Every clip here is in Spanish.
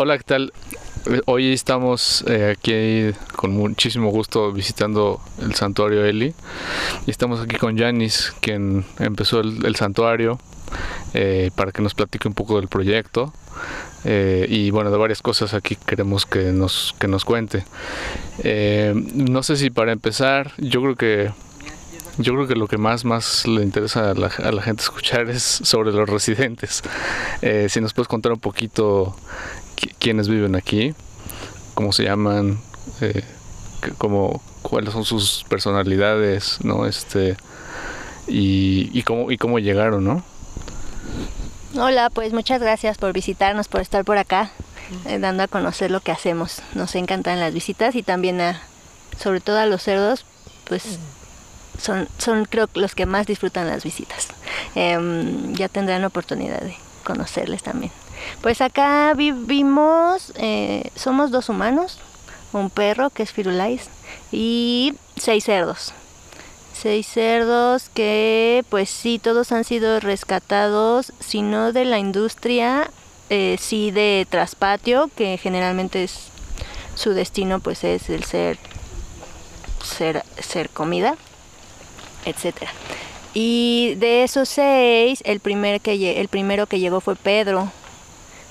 Hola, ¿qué tal? Hoy estamos eh, aquí con muchísimo gusto visitando el santuario Eli y estamos aquí con Yanis, quien empezó el, santuario, eh, para que nos platique un poco del proyecto eh, y bueno, de varias cosas aquí queremos que nos, que nos cuente. no sé si para empezar, yo creo que yo creo que lo que más, más le interesa a la gente escuchar es sobre los residentes. si nos puedes contar un poquito quiénes viven aquí, cómo se llaman, eh, cómo, cuáles son sus personalidades, ¿no? Este, y, y, cómo, y cómo llegaron, ¿no? Hola, pues muchas gracias por visitarnos, por estar por acá, eh, dando a conocer lo que hacemos. Nos encantan las visitas y también a, sobre todo a los cerdos, pues son, son creo los que más disfrutan las visitas. Em, ya tendrán oportunidad de conocerles también. Pues acá vivimos, eh, somos dos humanos, un perro que es Firulais y seis cerdos. Seis cerdos que pues sí, todos han sido rescatados, si no de la industria, eh, sí de traspatio, que generalmente es su destino pues es el ser, ser, ser comida, etcétera. Y de esos seis, el, primer que, el primero que llegó fue Pedro,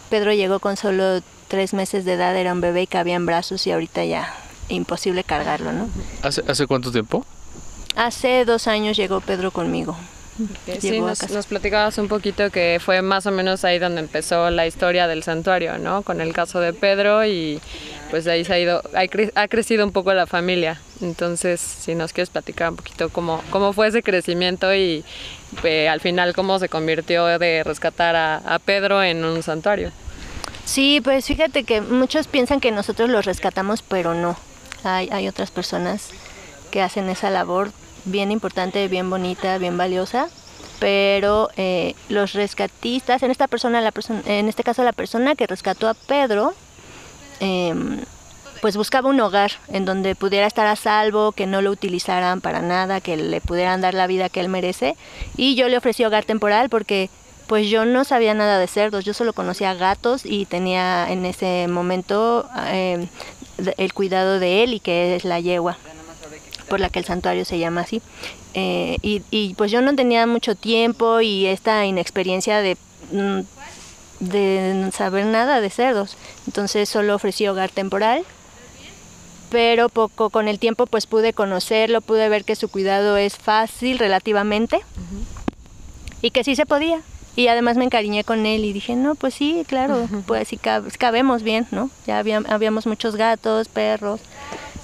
Pedro llegó con solo tres meses de edad, era un bebé y cabía en brazos y ahorita ya imposible cargarlo, ¿no? ¿Hace, hace cuánto tiempo? Hace dos años llegó Pedro conmigo. Sí, nos, nos, platicabas un poquito que fue más o menos ahí donde empezó la historia del santuario, ¿no? Con el caso de Pedro y pues ahí se ha ido, ha, crecido un poco la familia. Entonces, si nos quieres platicar un poquito cómo, cómo fue ese crecimiento y eh, al final cómo se convirtió de rescatar a, Pedro en un santuario. Sí, pues fíjate que muchos piensan que nosotros los rescatamos, pero no. Hay, hay otras personas que hacen esa labor bien importante, bien bonita, bien valiosa, pero eh, los rescatistas, en esta persona, la persona, en este caso la persona que rescató a Pedro, em, pues buscaba un hogar en donde pudiera estar a salvo, que no lo utilizaran para nada, que le pudieran dar la vida que él merece. Y yo le ofrecí hogar temporal porque pues yo no sabía nada de cerdos, yo solo conocía gatos y tenía en ese momento em, el cuidado de él y que es la yegua por la que el santuario se llama así. Eh, y, pues yo no tenía mucho tiempo y esta inexperiencia de, mm, de saber nada de cerdos. Entonces solo ofrecí hogar temporal. Pero poco con el tiempo pues pude conocerlo, pude ver que su cuidado es fácil relativamente y que sí se podía. Y además me encariñé con él y dije, no, pues sí, claro, pues sí cabemos bien, ¿no? Ya habíamos muchos gatos, perros,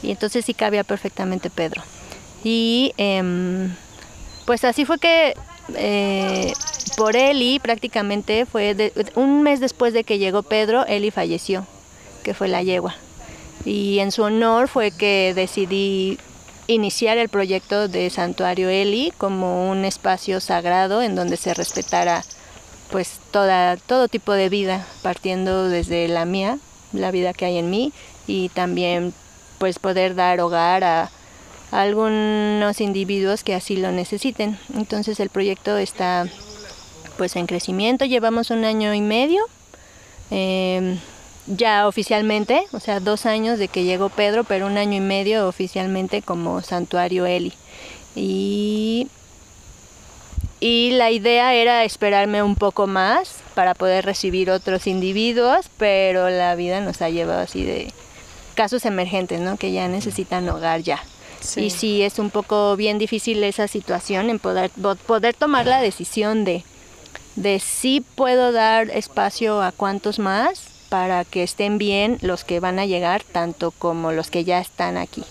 y entonces sí cabía perfectamente Pedro. Y em, pues así fue que eh, por Eli prácticamente fue un mes después de que llegó Pedro, Eli falleció, que fue la yegua. Y en su honor fue que decidí iniciar el proyecto de Santuario Eli como un espacio sagrado en donde se respetara pues toda, todo tipo de vida, partiendo desde la mía, la vida que hay en mí, y también pues poder dar hogar a, algunos individuos que así lo necesiten. Entonces el proyecto está pues en crecimiento, llevamos un año y medio. Em, ya oficialmente, o sea, dos años de que llegó Pedro, pero un año y medio oficialmente como santuario Eli. Y, y la idea era esperarme un poco más para poder recibir otros individuos, pero la vida nos ha llevado así de casos emergentes, ¿no? Que ya necesitan hogar ya. Y sí es un poco bien difícil esa situación en poder, poder tomar la decisión de, de si puedo dar espacio a cuantos más para que estén bien los que van a llegar, tanto como los que ya están aquí.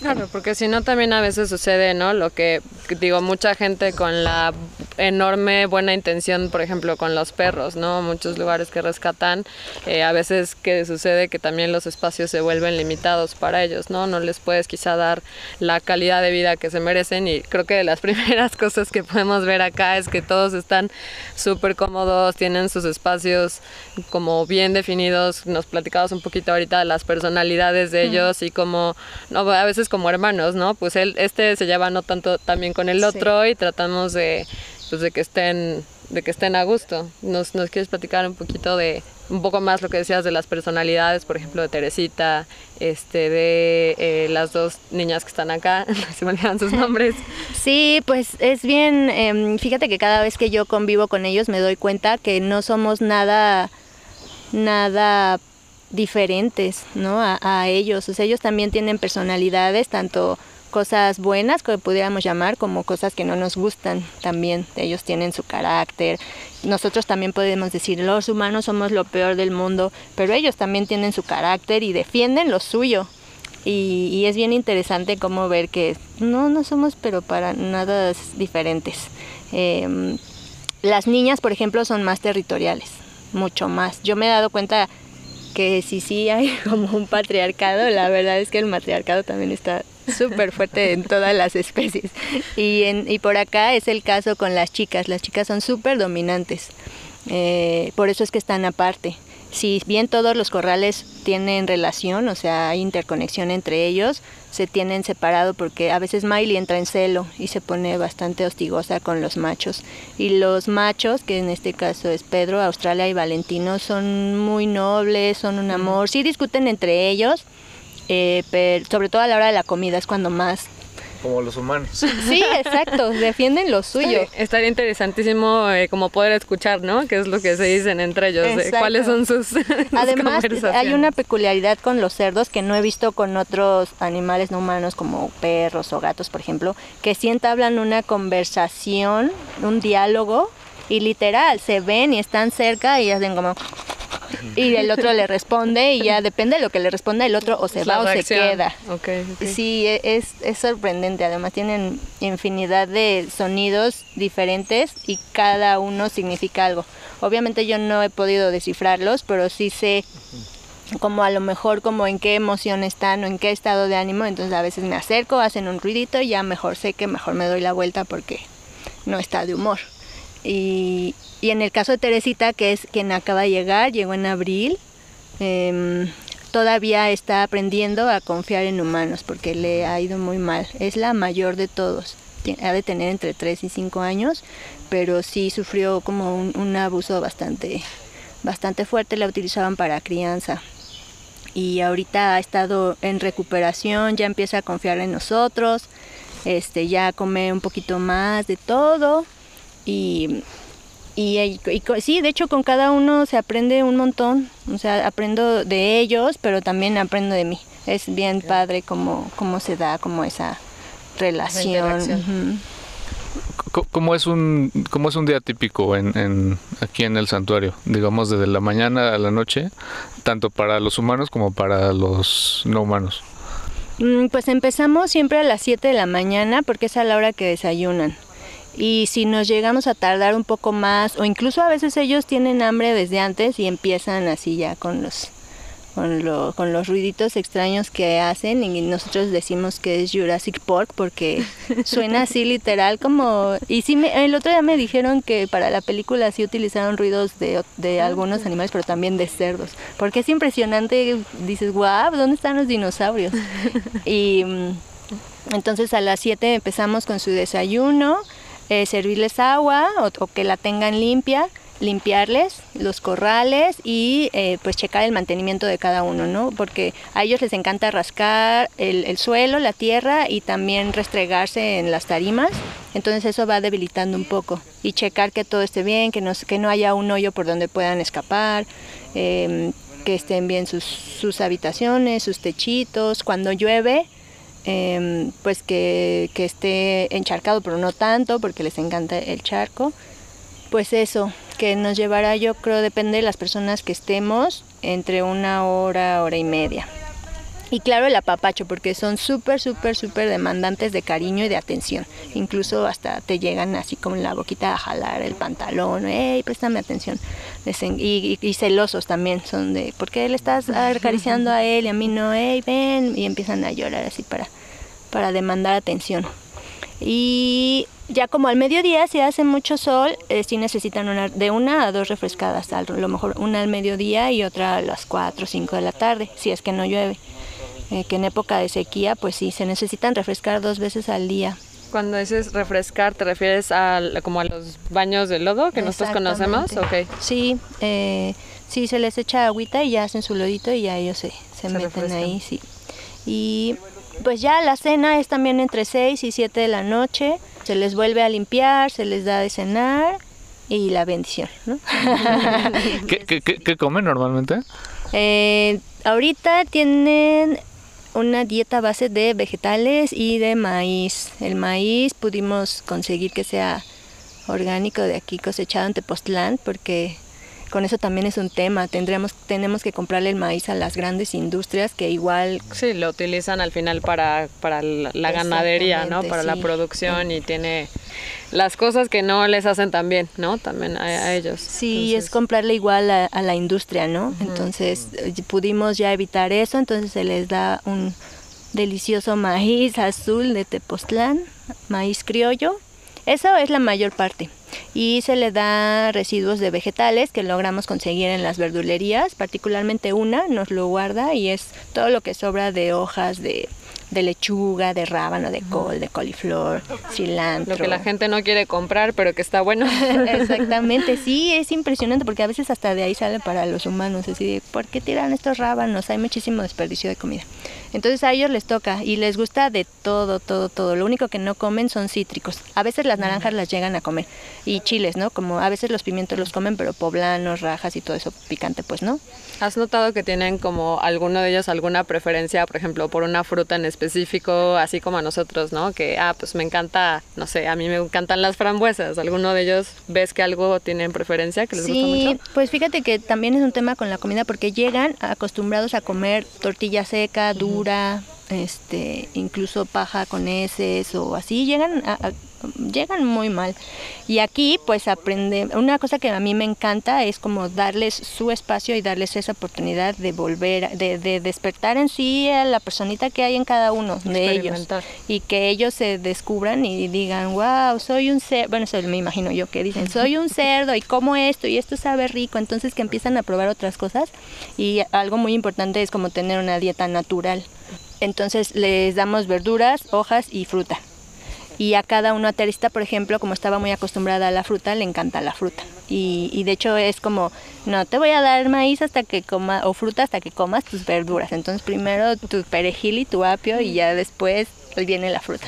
Claro, porque si no también a veces sucede, ¿no? Lo que digo, mucha gente con la enorme buena intención, por ejemplo, con los perros, ¿no? Muchos lugares que rescatan, eh, a veces que sucede que también los espacios se vuelven limitados para ellos, ¿no? No les puedes quizá dar la calidad de vida que se merecen y creo que de las primeras cosas que podemos ver acá es que todos están súper cómodos, tienen sus espacios como bien definidos, nos platicamos un poquito ahorita de las personalidades de ellos y como, no, a veces como hermanos, ¿no? Pues él, este se lleva no tanto también con el otro y tratamos de, pues de que estén, de que estén a gusto. ¿Nos, nos quieres platicar un poquito de un poco más lo que decías de las personalidades, por ejemplo, de Teresita, este, de eh, las dos niñas que están acá, se me olvidan sus nombres. Sí, pues es bien, em, fíjate que cada vez que yo convivo con ellos me doy cuenta que no somos nada, nada diferentes, ¿no? A, ellos, o sea, ellos también tienen personalidades, tanto cosas buenas que pudiéramos llamar como cosas que no nos gustan también. Ellos tienen su carácter. Nosotros también podemos decir, los humanos somos lo peor del mundo, pero ellos también tienen su carácter y defienden lo suyo. Y, es bien interesante como ver que no, no somos pero para nada diferentes. Em, las niñas, por ejemplo, son más territoriales, mucho más. Yo me he dado cuenta que sí, sí hay como un patriarcado, la verdad es que el matriarcado también está súper fuerte en todas las especies. Y, en, y por acá es el caso con las chicas. Las chicas son súper dominantes. Eh, por eso es que están aparte. Si bien todos los corrales tienen relación, o sea, hay interconexión entre ellos, se tienen separado porque a veces Miley entra en celo y se pone bastante hostigosa con los machos. Y los machos, que en este caso es Pedro, Australia y Valentino, son muy nobles, son un amor. Sí discuten entre ellos, eh, pero sobre todo a la hora de la comida es cuando más como los humanos. Sí, exacto, defienden lo suyo. estaría interesantísimo eh, como poder escuchar, ¿no? ¿Qué es lo que se dicen entre ellos? ¿Cuáles son sus, Además, hay una peculiaridad con los cerdos que no he visto con otros animales no humanos como perros o gatos, por ejemplo, que sí entablan una conversación, un diálogo y literal, se ven y están cerca y hacen como y el otro le responde y ya depende de lo que le responda el otro o se va o se queda. Sí, e, es, es sorprendente. Además tienen infinidad de sonidos diferentes y cada uno significa algo. Obviamente yo no he podido descifrarlos, pero sí sé como a lo mejor como en qué emoción están o en qué estado de ánimo, entonces a veces me acerco, hacen un ruidito y ya mejor sé que mejor me doy la vuelta porque no está de humor. Y, y en el caso de Teresita, que es quien acaba de llegar, llegó en abril, em, todavía está aprendiendo a confiar en humanos porque le ha ido muy mal. Es la mayor de todos. Ha de tener entre 3 y 5 años, pero sí sufrió como un, un abuso bastante, bastante fuerte. La utilizaban para crianza y ahorita ha estado en recuperación, ya empieza a confiar en nosotros, este, ya come un poquito más de todo y y, sí, de hecho con cada uno se aprende un montón, o sea, aprendo de ellos, pero también aprendo de mí. Es bien padre cómo, cómo se da como esa relación. ¿Cómo es un cómo es un día típico en, en, aquí en el santuario? Digamos desde la mañana a la noche, tanto para los humanos como para los no humanos. Mm, pues empezamos siempre a las 7 de la mañana porque es a la hora que desayunan y si nos llegamos a tardar un poco más o incluso a veces ellos tienen hambre desde antes y empiezan así ya con los con, lo, con los ruiditos extraños que hacen y nosotros decimos que es Jurassic Park porque suena así literal como y sí me, el otro día me dijeron que para la película sí utilizaron ruidos de, de algunos animales pero también de cerdos porque es impresionante dices guau dónde están los dinosaurios y mm, entonces a las 7 empezamos con su desayuno eh, servirles agua o, que la tengan limpia, limpiarles los corrales y eh, pues checar el mantenimiento de cada uno, ¿no? Porque a ellos les encanta rascar el, suelo, la tierra y también restregarse en las tarimas, entonces eso va debilitando un poco y checar que todo esté bien, que no, que no haya un hoyo por donde puedan escapar. Em, que estén bien sus, sus habitaciones, sus techitos. Cuando llueve, Em, pues que, que, esté encharcado, pero no tanto, porque les encanta el charco. Pues eso, que nos llevará, yo creo, depende de las personas que estemos, entre una hora, hora y media. Y claro, el apapacho, porque son súper, súper, súper demandantes de cariño y de atención. Incluso hasta te llegan así como en la boquita a jalar el pantalón, hey, préstame atención. Y, y, celosos también son de, ¿por qué le estás acariciando a él y a mí no? Hey, ven. Y empiezan a llorar así para, para demandar atención. Y ya como al mediodía, si hace mucho sol, eh, sí necesitan una, de una a dos refrescadas, a lo mejor una al mediodía y otra a las 4 o 5 de la tarde, si es que no llueve. Eh, que en época de sequía, pues sí, se necesitan refrescar dos veces al día. Cuando dices refrescar, ¿te refieres a como a los baños de lodo que nosotros conocemos? Okay. Sí, eh, sí, se les echa agüita y ya hacen su lodito y ya ellos se, se, meten ahí, sí. Y pues ya la cena es también entre 6 y 7 de la noche. Se les vuelve a limpiar, se les da de cenar y la bendición, ¿no? ¿Qué, comen normalmente? Eh, ahorita tienen una dieta base de vegetales y de maíz. El maíz pudimos conseguir que sea orgánico de aquí cosechado en Tepoztlán porque con eso también es un tema. Tendríamos, tenemos que comprarle el maíz a las grandes industrias que igual... Sí, lo utilizan al final para, para la ganadería, ¿no? Para la producción y tiene las cosas que no les hacen tan bien, ¿no? También a, ellos. Sí, es comprarle igual a, la industria, ¿no? Entonces eh, pudimos ya evitar eso, entonces se les da un delicioso maíz azul de Tepoztlán, maíz criollo. Eso es la mayor parte y se le da residuos de vegetales que logramos conseguir en las verdulerías, particularmente una nos lo guarda y es todo lo que sobra de hojas de, de lechuga, de rábano, de col, de coliflor, cilantro. Lo que la gente no quiere comprar, pero que está bueno. Exactamente, sí, es impresionante porque a veces hasta de ahí sale para los humanos, así ¿por qué tiran estos rábanos? Hay muchísimo desperdicio de comida. Entonces a ellos les toca y les gusta de todo, todo, todo. Lo único que no comen son cítricos. A veces las naranjas las llegan a comer y chiles, ¿no? Como a veces los pimientos los comen, pero poblanos, rajas y todo eso picante, pues no. ¿Has notado que tienen como alguno de ellos alguna preferencia, por ejemplo, por una fruta en específico, así como a nosotros, ¿no? Que, ah, pues me encanta, no sé, a mí me encantan las frambuesas. ¿Alguno de ellos ves que algo tienen preferencia, que les gusta mucho? Sí, pues fíjate que también es un tema con la comida porque llegan acostumbrados a comer tortilla seca, dura, este, incluso paja con heces o así, llegan llegan muy mal. Y aquí pues aprende, una cosa que a mí me encanta es como darles su espacio y darles esa oportunidad de volver, de, despertar en sí a la personita que hay en cada uno de ellos. Y que ellos se descubran y digan, wow, soy un cerdo, bueno, eso me imagino yo que dicen, soy un cerdo y como esto y esto sabe rico, entonces que empiezan a probar otras cosas. Y algo muy importante es como tener una dieta natural. Entonces les damos verduras, hojas y fruta. Y a cada uno aterista, por ejemplo, como estaba muy acostumbrada a la fruta, le encanta la fruta. Y, y de hecho es como, no te voy a dar maíz hasta que coma, o fruta hasta que comas tus verduras. Entonces primero tu perejil y tu apio y ya después viene la fruta.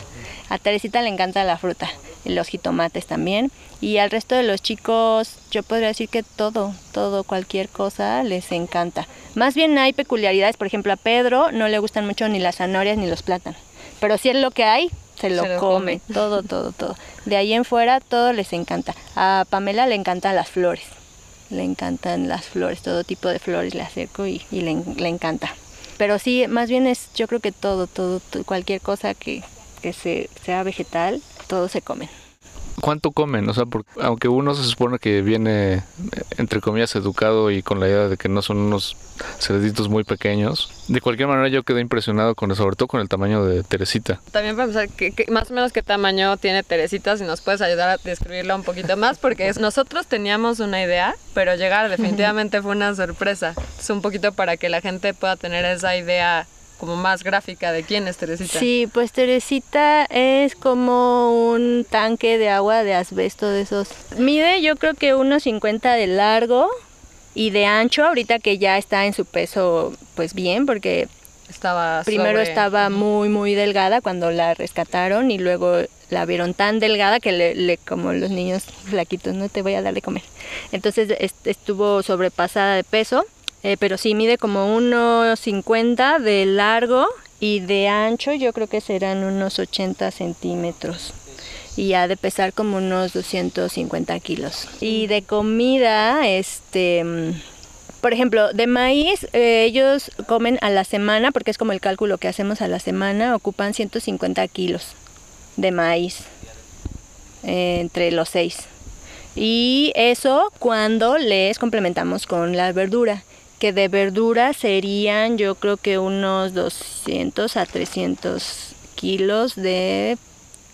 A Teresita le encanta la fruta, los jitomates también. Y al resto de los chicos, yo podría decir que todo, todo, cualquier cosa les encanta. Más bien hay peculiaridades, por ejemplo, a Pedro no le gustan mucho ni las zanahorias ni los plátanos. Pero si es lo que hay, se lo, come, todo, todo, todo. De ahí en fuera todo les encanta. A Pamela le encantan las flores, le encantan las flores, todo tipo de flores le acerco y, le, le, encanta. Pero sí, más bien es, yo creo que todo, todo, cualquier cosa que, que se, sea vegetal, todo se come. ¿Cuánto comen? O sea, porque, aunque uno se supone que viene, entre comillas, educado y con la idea de que no son unos cerditos muy pequeños, de cualquier manera yo quedé impresionado con sobre todo con el tamaño de Teresita. También para pensar que, más o menos qué tamaño tiene Teresita, si nos puedes ayudar a describirla un poquito más, porque nosotros teníamos una idea, pero llegar definitivamente fue una sorpresa. Es un poquito para que la gente pueda tener esa idea como más gráfica de quién es Teresita. Sí, pues Teresita es como un tanque de agua de asbesto de esos. Mide yo creo que unos 50 de largo y de ancho, ahorita que ya está en su peso pues bien, porque estaba primero estaba muy muy delgada cuando la rescataron y luego la vieron tan delgada que le, como los niños flaquitos no te voy a dar de comer entonces estuvo sobrepasada de peso eh, pero sí mide como unos 50 de largo y de ancho yo creo que serán unos 80 centímetros y ha de pesar como unos 250 kilos. Y de comida, este, por ejemplo, de maíz, eh, ellos comen a la semana, porque es como el cálculo que hacemos a la semana, ocupan 150 kilos de maíz eh, entre los seis. Y eso cuando les complementamos con la verdura que de verdura serían yo creo que unos 200 a 300 kilos de,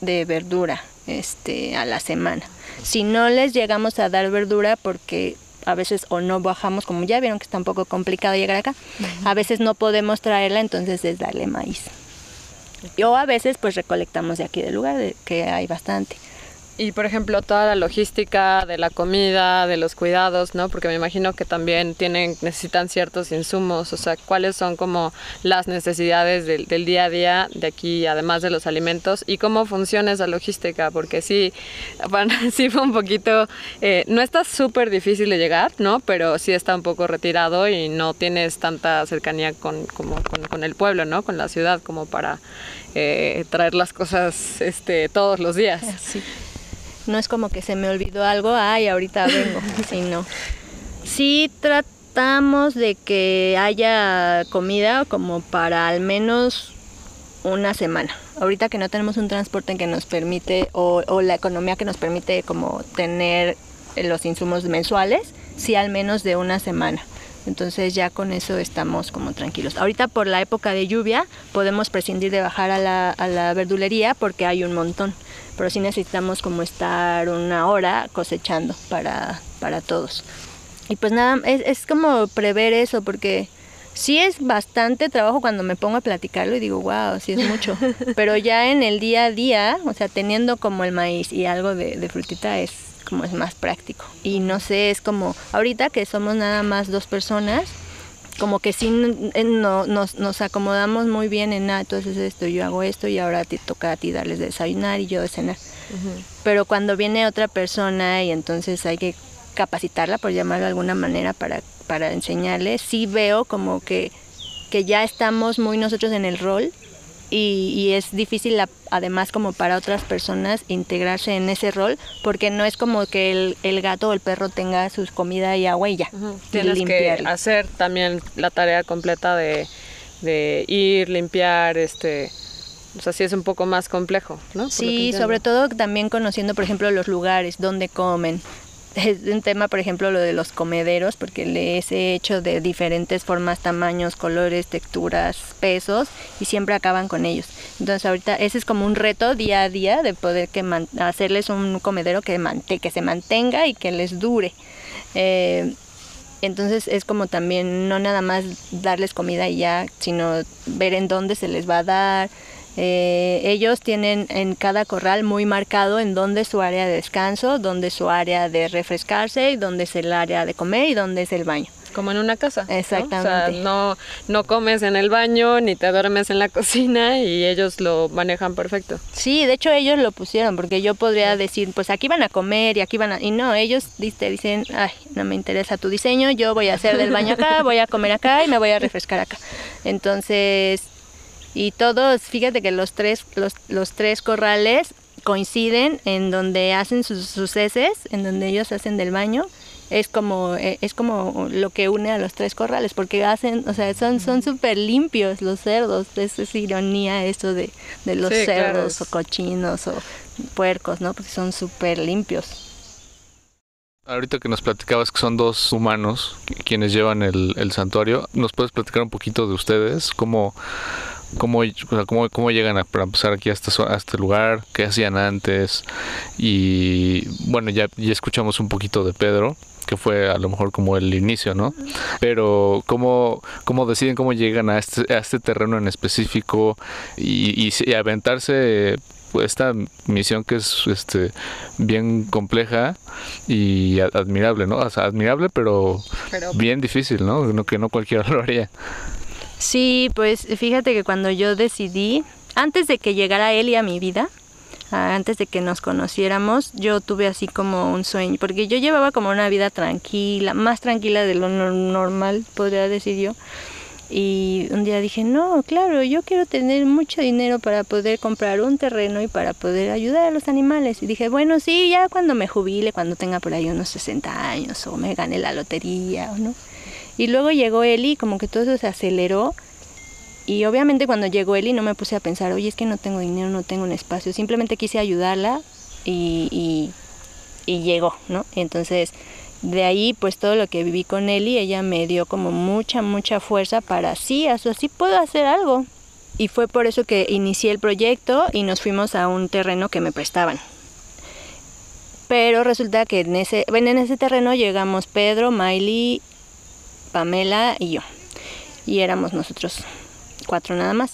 de verdura este, a la semana. Si no les llegamos a dar verdura porque a veces o no bajamos, como ya vieron que está un poco complicado llegar acá, a veces no podemos traerla, entonces es darle maíz. O a veces pues recolectamos de aquí del lugar, que hay bastante. Y por ejemplo, toda la logística de la comida, de los cuidados, ¿no? Porque me imagino que también tienen, necesitan ciertos insumos, o sea, ¿cuáles son como las necesidades del, del día a día de aquí, además de los alimentos? ¿Y cómo funciona esa logística? Porque sí, bueno, sí fue un poquito, eh, no está súper difícil de llegar, ¿no? Pero sí está un poco retirado y no tienes tanta cercanía con, como, con, con el pueblo, ¿no? Con la ciudad, como para eh, traer las cosas este, todos los días. Sí. No es como que se me olvidó algo, ay, ahorita vengo, sino sí tratamos de que haya comida como para al menos una semana. Ahorita que no tenemos un transporte que nos permite o, o la economía que nos permite como tener los insumos mensuales, sí al menos de una semana. Entonces ya con eso estamos como tranquilos. Ahorita por la época de lluvia podemos prescindir de bajar a la, a la verdulería porque hay un montón. Pero sí necesitamos como estar una hora cosechando para, para todos. Y pues nada, es, es como prever eso porque sí es bastante trabajo cuando me pongo a platicarlo y digo, wow, sí es mucho. Pero ya en el día a día, o sea, teniendo como el maíz y algo de, de frutita es como es más práctico. Y no sé, es como ahorita que somos nada más dos personas, como que sí no, nos, nos acomodamos muy bien en nada, entonces esto, yo hago esto y ahora te toca a ti darles de desayunar y yo de cenar. Uh -huh. Pero cuando viene otra persona y entonces hay que capacitarla, por llamarlo de alguna manera, para, para enseñarle, sí veo como que, que ya estamos muy nosotros en el rol y, y, es difícil la, además como para otras personas integrarse en ese rol porque no es como que el, el gato o el perro tenga sus comida y agua y ya. Uh -huh. Tienes que hacer también la tarea completa de, de, ir, limpiar, este... O sea, sí es un poco más complejo, ¿no? Por sí, sobre todo también conociendo, por ejemplo, los lugares donde comen, es un tema, por ejemplo, lo de los comederos, porque les he hecho de diferentes formas, tamaños, colores, texturas, pesos, y siempre acaban con ellos. Entonces ahorita ese es como un reto día a día de poder que hacerles un comedero que, que se mantenga y que les dure. Eh, entonces es como también no nada más darles comida y ya, sino ver en dónde se les va a dar, eh, ellos tienen en cada corral muy marcado en dónde es su área de descanso, dónde es su área de refrescarse, y dónde es el área de comer y dónde es el baño. Como en una casa. Exactamente. ¿no? O sea, no, no comes en el baño ni te duermes en la cocina y ellos lo manejan perfecto. Sí, de hecho ellos lo pusieron porque yo podría sí. decir, pues aquí van a comer y aquí van a... Y no, ellos te dicen, ay, no me interesa tu diseño, yo voy a hacer del baño acá, voy a comer acá y me voy a refrescar acá. Entonces y todos, fíjate que los tres, los, los tres corrales coinciden en donde hacen sus, sus, heces, en donde ellos hacen del baño. Es como, es como lo que une a los tres corrales, porque hacen, o sea, son son súper limpios los cerdos. Es, es, ironía eso de, de los sí, cerdos claro. o cochinos o puercos, ¿no? Porque son súper limpios. Ahorita que nos platicabas que son dos humanos quienes llevan el, el santuario, ¿nos puedes platicar un poquito de ustedes? ¿Cómo, cómo, cómo, cómo llegan a, empezar aquí a este, este lugar, qué hacían antes y bueno, ya, ya escuchamos un poquito de Pedro, que fue a lo mejor como el inicio, ¿no? Pero cómo, cómo deciden cómo llegan a este, a este terreno en específico y, y, y aventarse esta misión que es este bien compleja y admirable, ¿no? O sea, admirable pero, pero bien difícil, ¿no? Que no cualquiera lo haría. Sí, pues fíjate que cuando yo decidí, antes de que llegara Eli a mi vida, antes de que nos conociéramos, yo tuve así como un sueño, porque yo llevaba como una vida tranquila, más tranquila de lo normal, podría decir yo. Y un día dije, no, claro, yo quiero tener mucho dinero para poder comprar un terreno y para poder ayudar a los animales. Y dije, bueno, sí, ya cuando me jubile, cuando tenga por ahí unos 60 años o me gane la lotería o no. Y luego llegó Eli, como que todo eso se aceleró. Y obviamente cuando llegó Eli no me puse a pensar, oye, es que no tengo dinero, no tengo un espacio. Simplemente quise ayudarla y, y, llegó, ¿no? Entonces de ahí pues todo lo que viví con Eli, ella me dio como mucha, mucha fuerza para sí, así puedo hacer algo. Y fue por eso que inicié el proyecto y nos fuimos a un terreno que me prestaban. Pero resulta que en ese, bueno, en ese terreno llegamos Pedro, Miley, Pamela y yo. Y éramos nosotros cuatro nada más.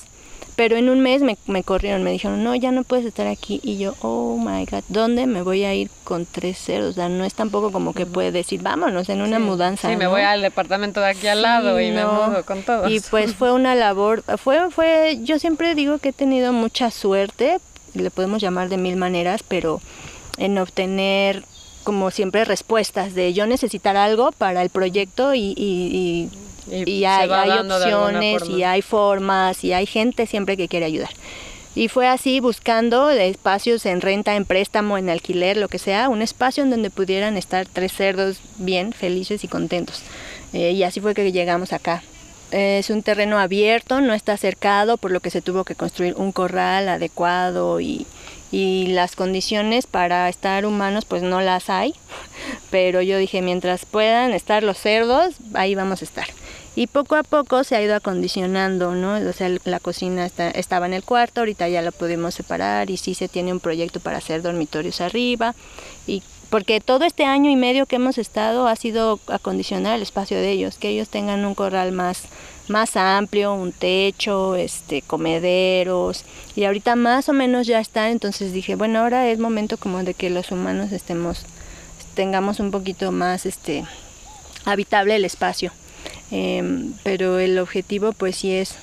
Pero en un mes me, me, corrieron, me dijeron, no, ya no puedes estar aquí. Y yo, oh my God, ¿dónde me voy a ir con tres ceros? O sea, no es tampoco como que puede decir, vámonos en una mudanza. Sí, me voy al departamento de aquí al lado y me mudo con todo. Y pues fue una labor, fue, fue, yo siempre digo que he tenido mucha suerte, le podemos llamar de mil maneras, pero en obtener como siempre respuestas de yo necesitar algo para el proyecto y, y, y, hay, hay opciones y hay formas y hay gente siempre que quiere ayudar. Y fue así buscando espacios en renta, en préstamo, en alquiler, lo que sea, un espacio en donde pudieran estar tres cerdos bien, felices y contentos. Eh, y así fue que llegamos acá. Es un terreno abierto, no está cercado, por lo que se tuvo que construir un corral adecuado y, y las condiciones para estar humanos pues no las hay, pero yo dije mientras puedan estar los cerdos, ahí vamos a estar. Y poco a poco se ha ido acondicionando, ¿no? O sea, la cocina está, estaba en el cuarto, ahorita ya lo pudimos separar y sí se tiene un proyecto para hacer dormitorios arriba y porque todo este año y medio que hemos estado ha sido acondicionar el espacio de ellos, que ellos tengan un corral más más amplio, un techo, este, comederos y ahorita más o menos ya está, entonces dije, bueno, ahora es momento como de que los humanos estemos tengamos un poquito más este habitable el espacio. Em, pero el objetivo pues sí es,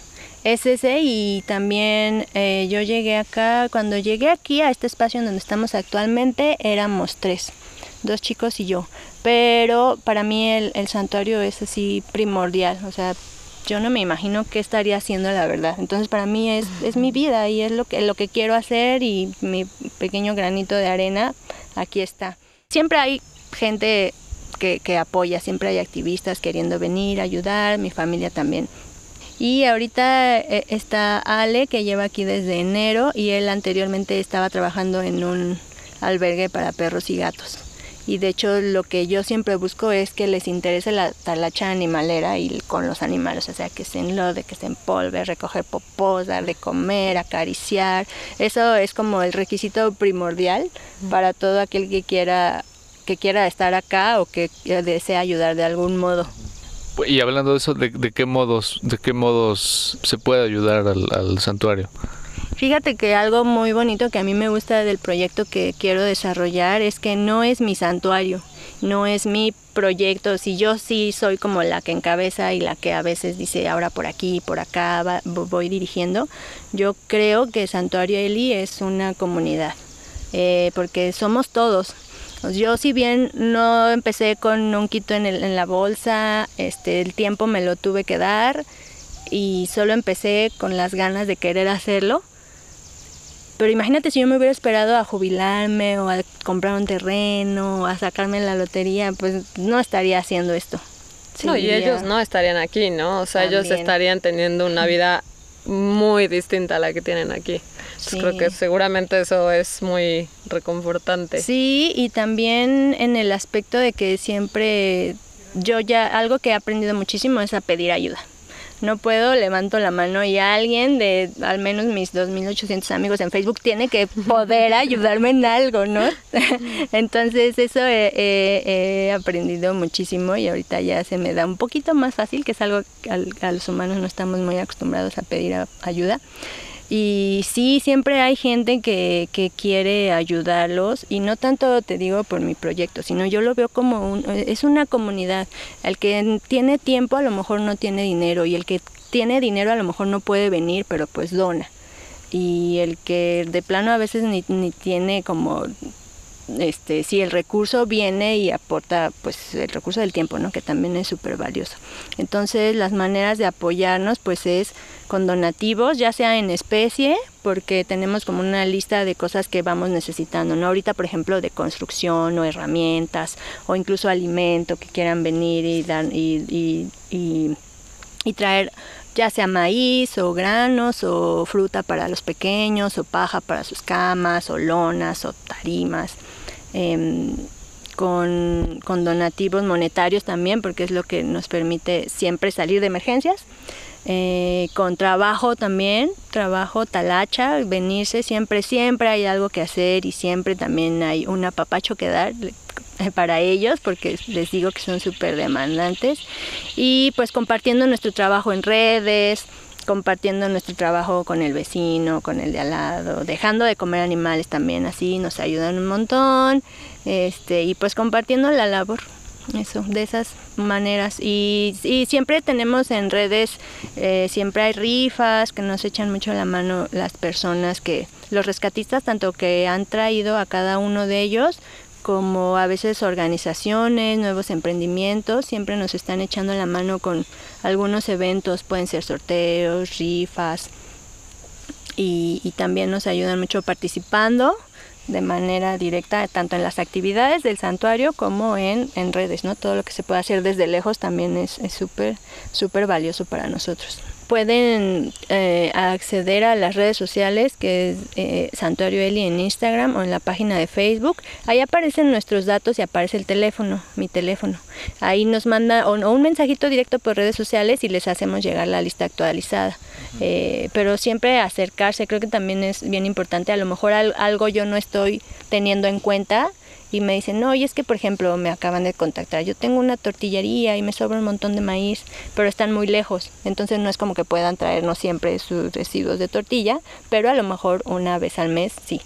es ese y también eh, yo llegué acá, cuando llegué aquí a este espacio en donde estamos actualmente éramos tres, dos chicos y yo, pero para mí el, santuario es así primordial, o sea, yo no me imagino qué estaría haciendo la verdad. Entonces para mí es, es mi vida y es lo que, lo que quiero hacer y mi pequeño granito de arena aquí está. Siempre hay gente que, que apoya, siempre hay activistas queriendo venir, ayudar, mi familia también. Y ahorita eh, está Ale que lleva aquí desde enero y él anteriormente estaba trabajando en un albergue para perros y gatos. Y de hecho lo que yo siempre busco es que les interese la talacha animalera y con los animales, o sea, que se enlode, que se empolve, recoger popos, dar de comer, acariciar, eso es como el requisito primordial para todo aquel que quiera que quiera estar acá o que desea ayudar de algún modo. Y hablando de eso, ¿de, qué modos, de qué modos se puede ayudar al santuario? Fíjate que algo muy bonito que a mí me gusta del proyecto que quiero desarrollar es que no es mi santuario, no es mi proyecto. Si yo sí soy como la que encabeza y la que a veces dice ahora por aquí, por acá voy dirigiendo, yo creo que Santuario Eli es una comunidad, eh, porque somos todos. Yo si bien no empecé con un quito en, en la bolsa, este, el tiempo me lo tuve que dar y solo empecé con las ganas de querer hacerlo pero imagínate si yo me hubiera esperado a jubilarme o a comprar un terreno o a sacarme la lotería, pues no estaría haciendo esto. No, y ellos no estarían aquí, ¿no? O sea, ellos estarían teniendo una vida muy distinta a la que tienen aquí. Creo que seguramente eso es muy reconfortante. Sí, y también en el aspecto de que siempre yo ya algo que he aprendido muchísimo es a pedir ayuda no puedo, levanto la mano y alguien de al menos mis 2.800 amigos en Facebook tiene que poder ayudarme en algo, ¿no? Entonces eso he, aprendido muchísimo y ahorita ya se me da un poquito más fácil, que es algo que a los humanos no estamos muy acostumbrados a pedir ayuda. Y sí, siempre hay gente que, que, quiere ayudarlos y no tanto te digo por mi proyecto, sino yo lo veo como un, es una comunidad. El que tiene tiempo a lo mejor no tiene dinero y el que tiene dinero a lo mejor no puede venir, pero pues dona. Y el que de plano a veces ni, ni tiene como este, si el recurso viene y aporta pues el recurso del tiempo, ¿no? que también es súper valioso. Entonces las maneras de apoyarnos pues es con donativos, ya sea en especie, porque tenemos como una lista de cosas que vamos necesitando, ¿no? Ahorita, por ejemplo, de construcción o herramientas o incluso alimento que quieran venir y, dar, y, y, y traer ya sea maíz o granos o fruta para los pequeños o paja para sus camas o lonas o tarimas. Em, con, donativos monetarios también, porque es lo que nos permite siempre salir de emergencias. Eh, con trabajo también, trabajo talacha, venirse, siempre, siempre hay algo que hacer y siempre también hay un apapacho que dar para ellos, porque les digo que son súper demandantes. Y pues compartiendo nuestro trabajo en redes, compartiendo nuestro trabajo con el vecino, con el de al lado, dejando de comer animales también así, nos ayudan un montón, este, y pues compartiendo la labor, eso, de esas maneras. Y, y siempre tenemos en redes, eh, siempre hay rifas que nos echan mucho la mano las personas que, los rescatistas, tanto que han traído a cada uno de ellos, como a veces organizaciones, nuevos emprendimientos, siempre nos están echando la mano con algunos eventos, pueden ser sorteos, rifas, y, y también nos ayudan mucho participando de manera directa tanto en las actividades del santuario como en, en redes, ¿no? Todo lo que se puede hacer desde lejos también es súper, súper valioso para nosotros pueden eh, acceder a las redes sociales que es eh, Santuario Eli en Instagram o en la página de Facebook. Ahí aparecen nuestros datos y aparece el teléfono, mi teléfono. Ahí nos manda o, un mensajito directo por redes sociales y les hacemos llegar la lista actualizada. Eh, pero siempre acercarse, creo que también es bien importante. A lo mejor algo yo no estoy teniendo en cuenta y me dicen, no, y es que por ejemplo me acaban de contactar, yo tengo una tortillería y me sobra un montón de maíz, pero están muy lejos, entonces no es como que puedan traernos siempre sus residuos de tortilla, pero a lo mejor una vez al mes sí.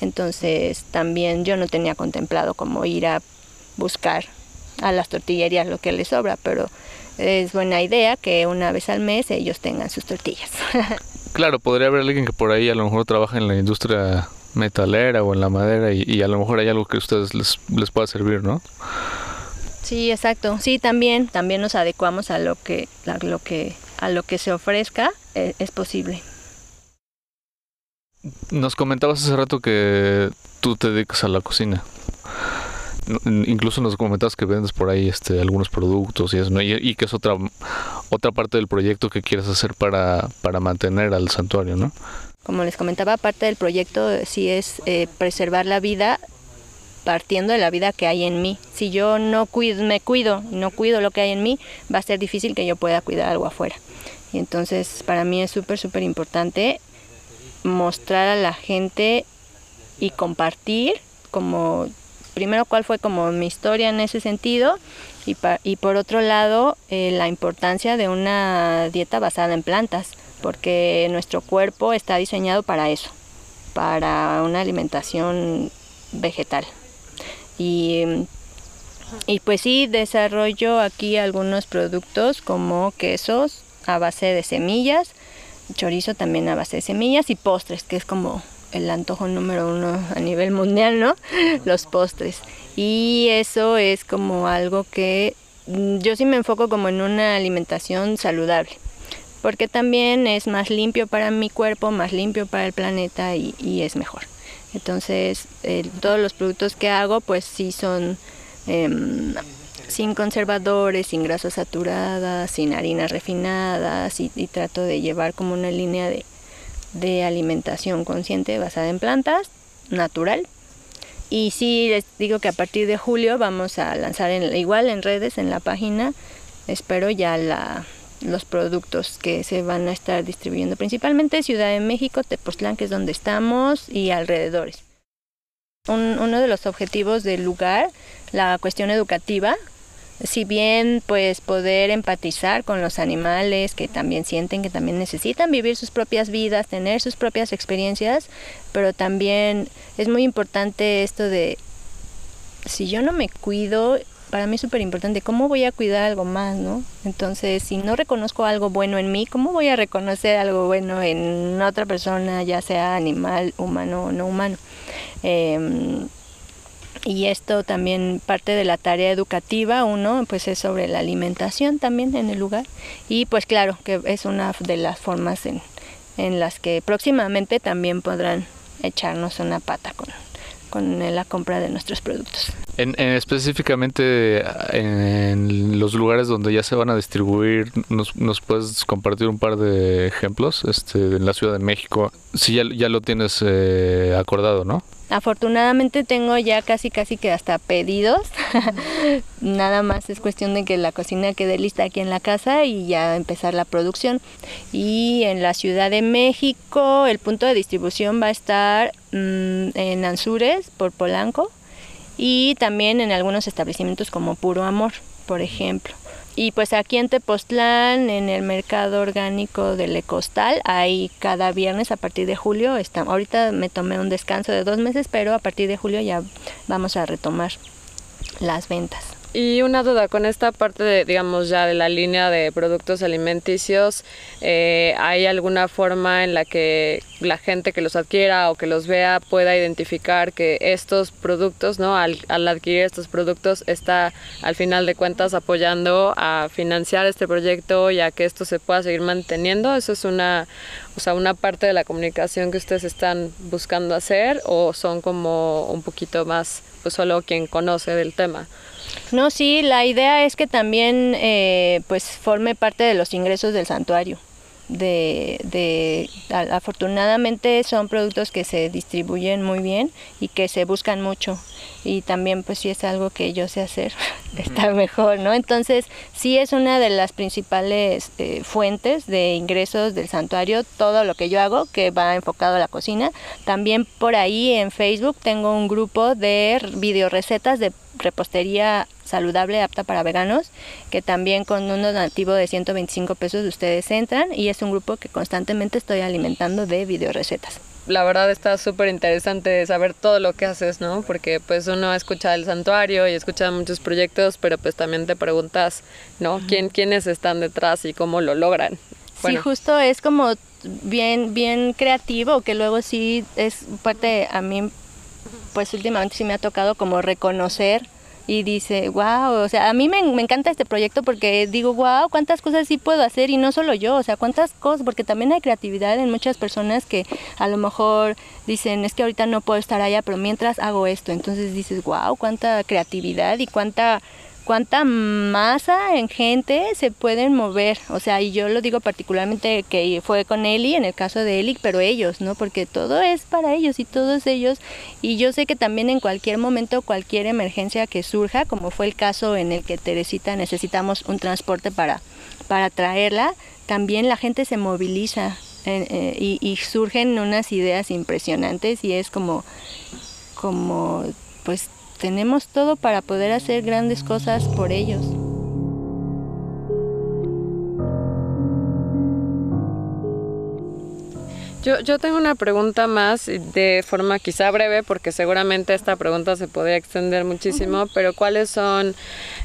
Entonces también yo no tenía contemplado como ir a buscar a las tortillerías lo que les sobra, pero es buena idea que una vez al mes ellos tengan sus tortillas. claro, podría haber alguien que por ahí a lo mejor trabaja en la industria metalera o en la madera y, a lo mejor hay algo que a ustedes les, les pueda servir, ¿no? Sí, exacto. Sí, también, también nos adecuamos a lo que, a lo que, a lo que se ofrezca, es, es posible. Nos comentabas hace rato que tú te dedicas a la cocina. Incluso nos comentabas que vendes por ahí este, algunos productos y eso, ¿no? y, y, que es otra, otra parte del proyecto que quieres hacer para, para mantener al santuario, ¿no? Como les comentaba, parte del proyecto sí es eh, preservar la vida partiendo de la vida que hay en mí. Si yo no cuido, me cuido, no cuido lo que hay en mí, va a ser difícil que yo pueda cuidar algo afuera. Y entonces para mí es súper, súper importante mostrar a la gente y compartir como primero cuál fue como mi historia en ese sentido y, y por otro lado eh, la importancia de una dieta basada en plantas porque nuestro cuerpo está diseñado para eso, para una alimentación vegetal. Y, pues sí, desarrollo aquí algunos productos como quesos a base de semillas, chorizo también a base de semillas y postres, que es como el antojo número uno a nivel mundial, ¿no? Los postres. Y eso es como algo que yo sí me enfoco como en una alimentación saludable porque también es más limpio para mi cuerpo, más limpio para el planeta y, es mejor. Entonces, todos los productos que hago, pues sí son em, sin conservadores, sin grasas saturadas, sin harinas refinadas y, trato de llevar como una línea de, alimentación consciente basada en plantas, natural. Y sí, les digo que a partir de julio vamos a lanzar igual en redes, en la página, espero ya la los productos que se van a estar distribuyendo, principalmente Ciudad de México, Tepoztlán, que es donde estamos, y alrededores. uno de los objetivos del lugar, la cuestión educativa, si bien pues poder empatizar con los animales que también sienten que también necesitan vivir sus propias vidas, tener sus propias experiencias, pero también es muy importante esto de si yo no me cuido para mí es súper importante, ¿cómo voy a cuidar algo más, no? Entonces, si no reconozco algo bueno en mí, ¿cómo voy a reconocer algo bueno en otra persona, ya sea animal, humano o no humano? Em, y esto también parte de la tarea educativa, uno, pues es sobre la alimentación también en el lugar. Y pues claro, que es una de las formas en, en las que próximamente también podrán echarnos una pata con, con la compra de nuestros productos. En, específicamente en los lugares donde ya se van a distribuir, ¿nos, nos puedes compartir un par de ejemplos? Este, en la Ciudad de México, si ya, ya lo tienes eh, acordado, ¿no? Afortunadamente tengo ya casi casi que hasta pedidos. Nada más es cuestión de que la cocina quede lista aquí en la casa y ya empezar la producción. Y en la Ciudad de México el punto de distribución va a estar en Anzures por Polanco y también en algunos establecimientos como Puro Amor, por ejemplo. Y pues aquí en Tepoztlán, en el mercado orgánico del Ecostal, ahí cada viernes a partir de julio, está, ahorita me tomé un descanso de dos meses, pero a partir de julio ya vamos a retomar las ventas. Y una duda, con esta parte de, digamos, ya de la línea de productos alimenticios, eh, ¿hay alguna forma en la que la gente que los adquiera o que los vea pueda identificar que estos productos, ¿no? Al, al adquirir estos productos, está al final de cuentas apoyando a financiar este proyecto y a que esto se pueda seguir manteniendo? ¿Eso es una, o sea, una parte de la comunicación que ustedes están buscando hacer o son como un poquito más, pues solo quien conoce del tema? No, sí, la idea es que también eh, pues forme parte de los ingresos del santuario. De, de, afortunadamente son productos que se distribuyen muy bien y que se buscan mucho. Y también pues si es algo que yo sé hacer está mejor no entonces sí es una de las principales eh, fuentes de ingresos del santuario todo lo que yo hago que va enfocado a la cocina. También por ahí en Facebook tengo un grupo de video recetas de repostería saludable apta para veganos, que también con un donativo de 125 pesos ustedes entran y es un grupo que constantemente estoy alimentando de video recetas. La verdad está súper interesante saber todo lo que haces, ¿no? Porque pues uno escucha el santuario y escucha muchos proyectos, pero pues también te preguntas, ¿no? ¿Quién, ¿Quiénes están detrás y cómo lo logran? Sí, justo es como bien, bien creativo, que luego sí es parte, a mí pues últimamente sí me ha tocado como reconocer y dice, wow, o sea, a mí me, encanta este proyecto porque digo, wow, cuántas cosas sí puedo hacer y no solo yo, o sea, cuántas cosas, porque también hay creatividad en muchas personas que a lo mejor dicen, es que ahorita no puedo estar allá, pero mientras hago esto, entonces dices, wow, cuánta creatividad y cuánta cuánta masa en gente se pueden mover. O sea, y yo lo digo particularmente que fue con Eli, en el caso de Eli, pero ellos, ¿no? Porque todo es para ellos y todos ellos. Y yo sé que también en cualquier momento, cualquier emergencia que surja, como fue el caso en el que Teresita necesitamos un transporte para, para traerla, también la gente se moviliza. Eh, y, y surgen unas ideas impresionantes y es como como pues tenemos todo para poder hacer grandes cosas por ellos. Yo, yo tengo una pregunta más de forma quizá breve, porque seguramente esta pregunta se podría extender muchísimo, pero ¿cuáles son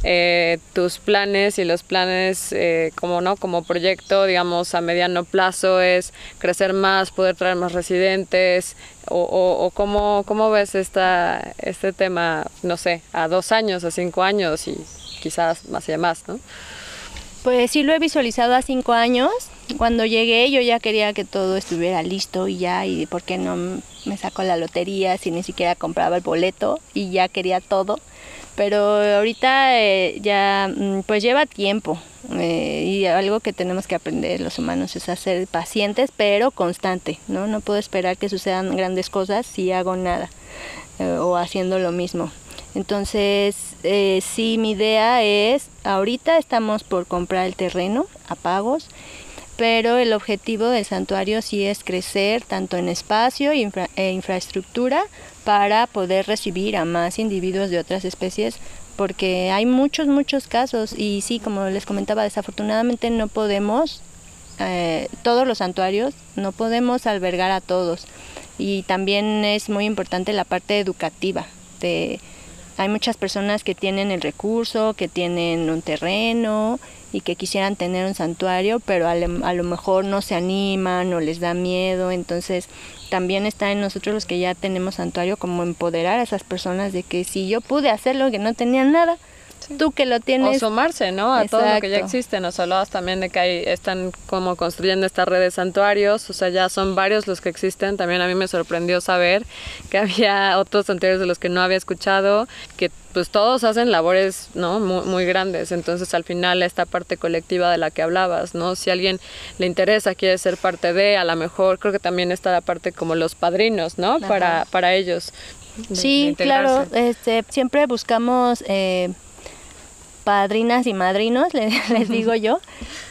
eh, tus planes y los planes eh, como no como proyecto, digamos, a mediano plazo es crecer más, poder traer más residentes, o, o, o cómo, cómo ves esta, este tema, no sé, a dos años, a cinco años y quizás más y más, ¿no? Pues sí lo he visualizado a cinco años. Cuando llegué yo ya quería que todo estuviera listo y ya, y por qué no me sacó la lotería si ni siquiera compraba el boleto y ya quería todo. Pero ahorita eh, ya mm, pues lleva tiempo eh, y algo que tenemos que aprender los humanos es ser pacientes pero constante, ¿no? No puedo esperar que sucedan grandes cosas si hago nada eh, o haciendo lo mismo. Entonces, eh, sí, mi idea es, ahorita estamos por comprar el terreno a pagos, pero el objetivo del santuario sí es crecer tanto en espacio e infraestructura para poder recibir a más individuos de otras especies porque hay muchos, muchos casos. Y sí, como les comentaba, desafortunadamente no podemos, eh, todos los santuarios, no podemos albergar a todos. Y también es muy importante la parte educativa de hay muchas personas que tienen el recurso, que tienen un terreno y que quisieran tener un santuario, pero a, lo mejor no se animan o les da miedo. Entonces también está en nosotros los que ya tenemos santuario como empoderar a esas personas de que si yo pude hacerlo, que no tenían nada, Tú que lo tienes. O sumarse, ¿no? A todo lo que ya existe. Nos hablabas también de que hay, están como construyendo esta red de santuarios. O sea, ya son varios los que existen. También a mí me sorprendió saber que había otros santuarios de los que no había escuchado, que pues todos hacen labores, ¿no? Muy, muy grandes. Entonces, al final, esta parte colectiva de la que hablabas, ¿no? Si a alguien le interesa, quiere ser parte de, a lo mejor creo que también está la parte como los padrinos, ¿no? Para, para ellos. sí, claro. Este, siempre buscamos... Eh, padrinas y madrinos, les, digo yo,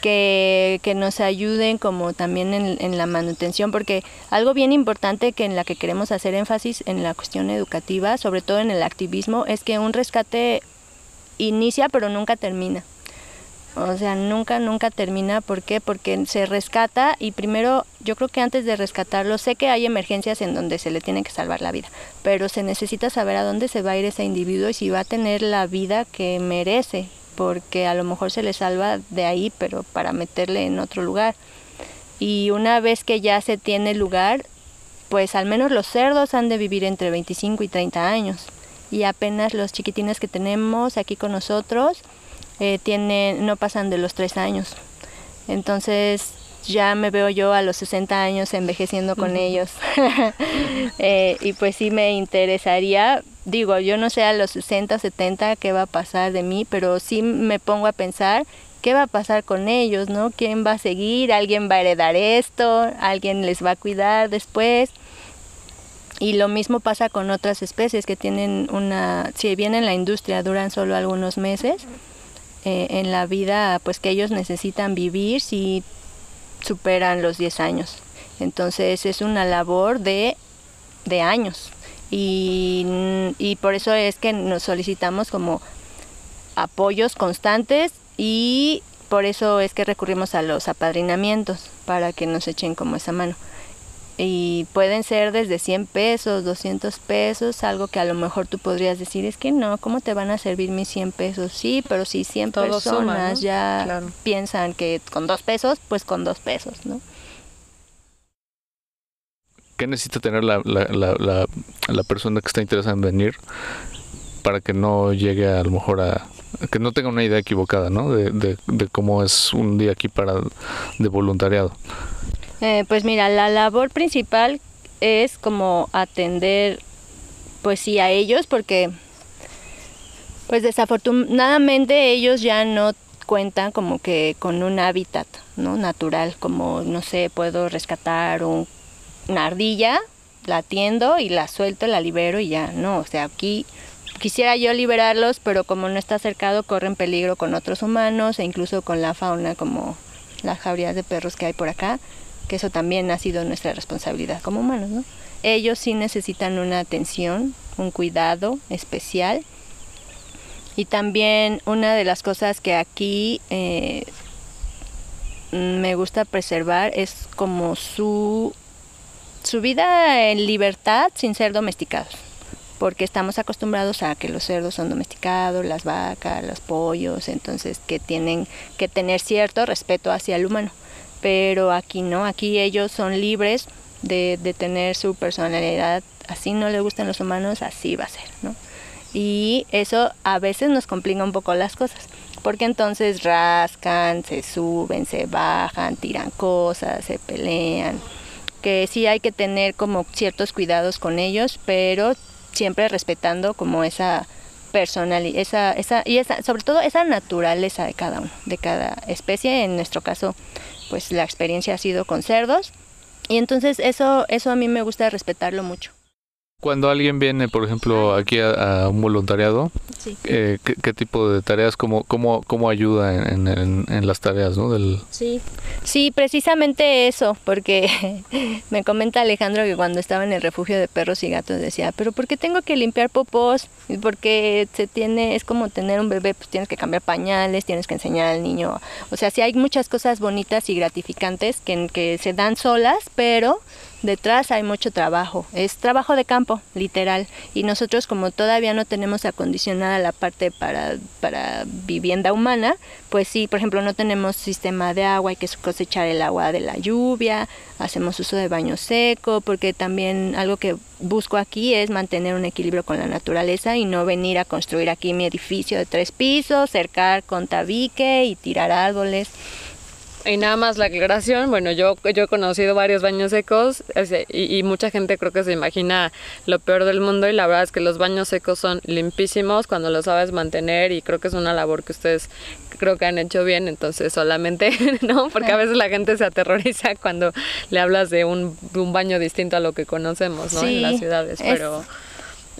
que, nos ayuden como también en, la manutención, porque algo bien importante que en la que queremos hacer énfasis en la cuestión educativa, sobre todo en el activismo, es que un rescate inicia pero nunca termina. O sea, nunca, nunca termina. ¿Por qué? Porque se rescata y primero, yo creo que antes de rescatarlo, sé que hay emergencias en donde se le tiene que salvar la vida, pero se necesita saber a dónde se va a ir ese individuo y si va a tener la vida que merece, porque a lo mejor se le salva de ahí, pero para meterle en otro lugar. Y una vez que ya se tiene lugar, pues al menos los cerdos han de vivir entre 25 y 30 años. Y apenas los chiquitines que tenemos aquí con nosotros, eh, tienen, no pasan de los tres años. Entonces ya me veo yo a los 60 años envejeciendo con ellos. Eh, y pues sí me interesaría, digo, yo no sé a los 60 o 70 qué va a pasar de mí, pero sí me pongo a pensar qué va a pasar con ellos, ¿no? ¿Quién va a seguir? ¿Alguien va a heredar esto? ¿Alguien les va a cuidar después? Y lo mismo pasa con otras especies que tienen una, si bien en la industria duran solo algunos meses, eh, en la vida pues que ellos necesitan vivir si superan los 10 años. Entonces es una labor de, de años y, y por eso es que nos solicitamos como apoyos constantes y por eso es que recurrimos a los apadrinamientos para que nos echen como esa mano y pueden ser desde 100 pesos, 200 pesos, algo que a lo mejor tú podrías decir, es que no, ¿cómo te van a servir mis 100 pesos? Sí, pero si 100 personas ya piensan que con dos pesos, pues con dos pesos, ¿no? ¿Qué necesita tener la, la, la, la, persona que está interesada en venir para que no llegue a, lo mejor a, que no tenga una idea equivocada, ¿no? De, de, de cómo es un día aquí para de voluntariado. Eh, pues mira, la labor principal es como atender, pues sí, a ellos, porque pues desafortunadamente ellos ya no cuentan como que con un hábitat no natural como no sé puedo rescatar una ardilla la atiendo y la suelto la libero y ya no o sea aquí quisiera yo liberarlos pero como no está cercado corren peligro con otros humanos e incluso con la fauna como las jaurías de perros que hay por acá que eso también ha sido nuestra responsabilidad como humanos, ¿no? Ellos sí necesitan una atención, un cuidado especial. Y también una de las cosas que aquí eh, me gusta preservar es como su, su vida en libertad sin ser domesticados. Porque estamos acostumbrados a que los cerdos son domesticados, las vacas, los pollos, entonces que tienen que tener cierto respeto hacia el humano pero aquí no, aquí ellos son libres de, de tener su personalidad, así no le gustan los humanos, así va a ser, ¿no? Y eso a veces nos complica un poco las cosas, porque entonces rascan, se suben, se bajan, tiran cosas, se pelean, que sí hay que tener como ciertos cuidados con ellos, pero siempre respetando como esa personalidad, esa, esa, y esa, sobre todo esa naturaleza de cada uno, de cada especie, en nuestro caso pues la experiencia ha sido con cerdos y entonces eso, eso a mí me gusta respetarlo mucho. Cuando alguien viene, por ejemplo, aquí a, un voluntariado, eh, ¿qué, tipo de tareas, cómo, cómo, cómo ayuda en, en, las tareas ¿no? del, sí. Sí, precisamente eso, porque me comenta Alejandro que cuando estaba en el refugio de perros y gatos decía, pero ¿por qué tengo que limpiar popós? Porque se tiene, es como tener un bebé, pues tienes que cambiar pañales, tienes que enseñar al niño. O sea, sí hay muchas cosas bonitas y gratificantes que, que se dan solas, pero detrás hay mucho trabajo. Es trabajo de campo, literal. Y nosotros como todavía no tenemos acondicionada la parte para, para vivienda humana, pues sí, por ejemplo, no tenemos sistema de agua, hay que cosechar el agua de la lluvia, hacemos uso de baño seco, porque también algo que busco aquí es mantener un equilibrio con la naturaleza y no venir a construir aquí mi edificio de tres pisos, cercar con tabique y tirar árboles. Y nada más la aclaración, bueno, yo, yo he conocido varios baños secos y, y, mucha gente creo que se imagina lo peor del mundo y la verdad es que los baños secos son limpísimos cuando lo sabes mantener y creo que es una labor que ustedes creo que han hecho bien, entonces solamente, ¿no? Porque a veces la gente se aterroriza cuando le hablas de un, un baño distinto a lo que conocemos, ¿no? en las ciudades, pero...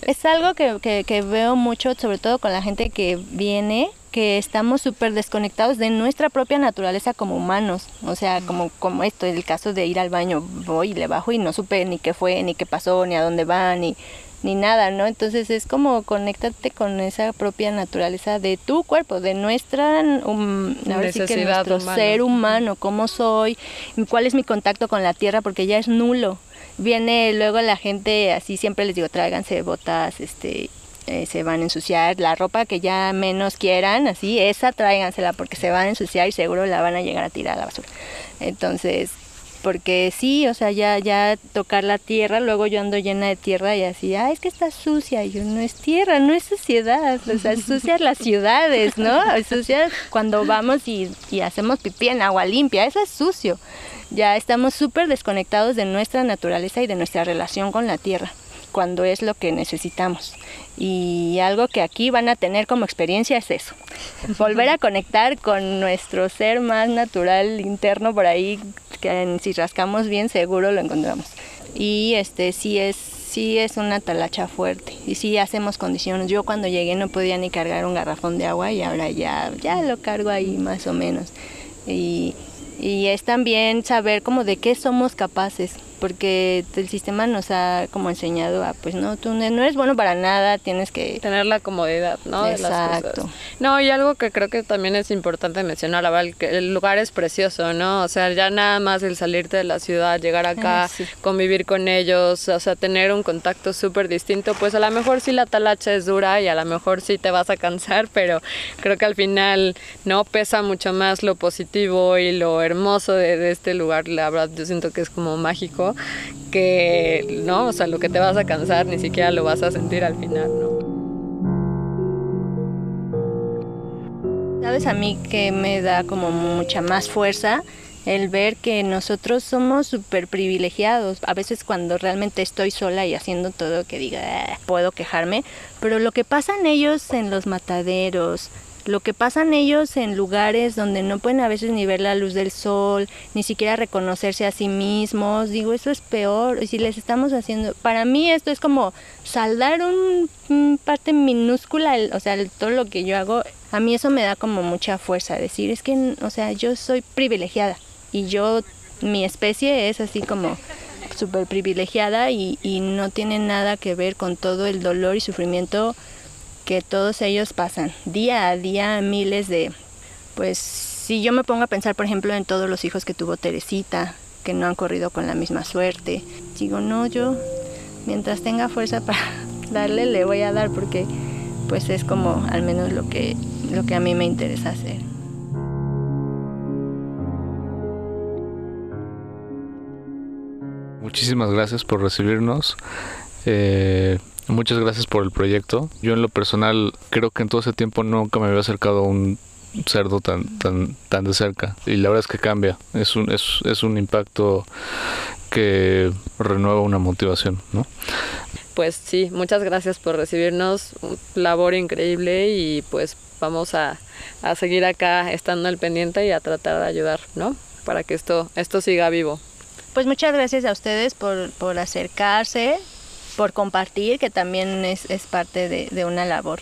Es algo que, que, que veo mucho, sobre todo con la gente que viene que estamos súper desconectados de nuestra propia naturaleza como humanos. O sea, como, como esto, el caso de ir al baño, voy y le bajo y no supe ni qué fue, ni qué pasó, ni a dónde va, ni... ni nada, ¿no? Entonces es como conéctate con esa propia naturaleza de tu cuerpo, de nuestra, um, ahora sí que nuestro ser humano, cómo soy, cuál es mi contacto con la tierra, porque ya es nulo. Viene luego la gente, así siempre les digo, tráiganse botas, este, eh, se van a ensuciar, la ropa que ya menos quieran, así, esa tráigansela porque se van a ensuciar y seguro la van a llegar a tirar a la basura. Entonces, porque sí, o sea, ya, ya tocar la tierra, luego yo ando llena de tierra y así, ah, es que está sucia, y yo, no es tierra, no es suciedad, o sea, sucia las ciudades, ¿no? Es sucia cuando vamos y, y hacemos pipí en agua limpia, eso es sucio. Ya estamos súper desconectados de nuestra naturaleza y de nuestra relación con la tierra cuando es lo que necesitamos. Y algo que aquí van a tener como experiencia es eso, volver a conectar con nuestro ser más natural interno por ahí, que si rascamos bien seguro lo encontramos. Y este sí es sí es una talacha fuerte y sí hacemos condiciones. Yo cuando llegué no podía ni cargar un garrafón de agua y ahora ya ya lo cargo ahí más o menos. Y, y es también saber como de qué somos capaces porque el sistema nos ha como enseñado a pues no tú no eres bueno para nada tienes que tener la comodidad no exacto. No y algo que creo que también es importante mencionar que el lugar es precioso no o sea ya nada más el salirte de la ciudad llegar acá ah, convivir con ellos o sea tener un contacto súper distinto pues a lo mejor sí la talacha es dura y a lo mejor sí te vas a cansar pero creo que al final no pesa mucho más lo positivo y lo hermoso de, de este lugar. La verdad yo siento que es como mágico que, ¿no? O sea, lo que te vas a cansar ni siquiera lo vas a sentir al final, ¿no? Sabes a mí que me da como mucha más fuerza el ver que nosotros somos súper privilegiados. A veces cuando realmente estoy sola y haciendo todo que diga, ah, puedo quejarme, pero lo que pasa en ellos en los mataderos, lo que pasan ellos en lugares donde no pueden a veces ni ver la luz del sol, ni siquiera reconocerse a sí mismos, digo, eso es peor. Y si les estamos haciendo, para mí esto es como saldar un, parte minúscula, o sea, todo lo que yo hago, a mí eso me da como mucha fuerza, decir, es que, o sea, yo soy privilegiada y yo, mi especie es así como súper privilegiada y, y no tiene nada que ver con todo el dolor y sufrimiento que todos ellos pasan día a día miles de, pues si yo me pongo a pensar, por ejemplo, en todos los hijos que tuvo Teresita, que no han corrido con la misma suerte, digo, no, yo mientras tenga fuerza para darle, le voy a dar porque pues es como al menos lo que, lo que a mí me interesa hacer. Muchísimas gracias por recibirnos. Eh, Muchas gracias por el proyecto. Yo en lo personal creo que en todo ese tiempo nunca me había acercado a un cerdo tan tan tan de cerca y la verdad es que cambia. Es un es, es un impacto que renueva una motivación, ¿no? Pues sí, muchas gracias por recibirnos, un labor increíble y pues vamos a, a seguir acá estando al pendiente y a tratar de ayudar, ¿no? Para que esto, esto siga vivo. Pues muchas gracias a ustedes por, por acercarse, por compartir, que también es, es parte de, de, una labor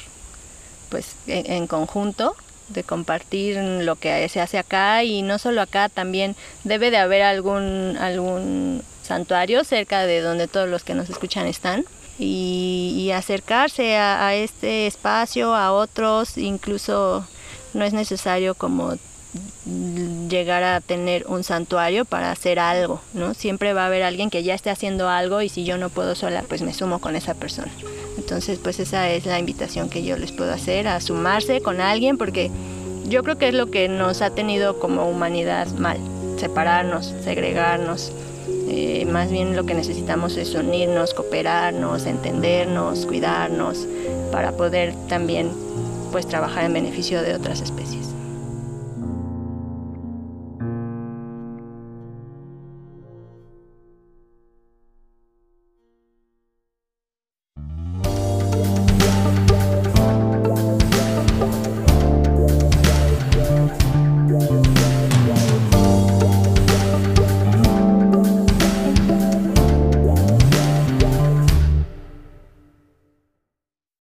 pues en, conjunto de compartir lo que se hace acá y no solo acá, también debe de haber algún, algún santuario cerca de donde todos los que nos escuchan están y, acercarse a, este espacio, a otros, incluso no es necesario como llegar a tener un santuario para hacer algo, ¿no? Siempre va a haber alguien que ya esté haciendo algo y si yo no puedo sola, pues me sumo con esa persona. Entonces, pues esa es la invitación que yo les puedo hacer, a sumarse con alguien, porque yo creo que es lo que nos ha tenido como humanidad mal, separarnos, segregarnos. Eh, más bien lo que necesitamos es unirnos, cooperarnos, entendernos, cuidarnos, para poder también pues trabajar en beneficio de otras especies.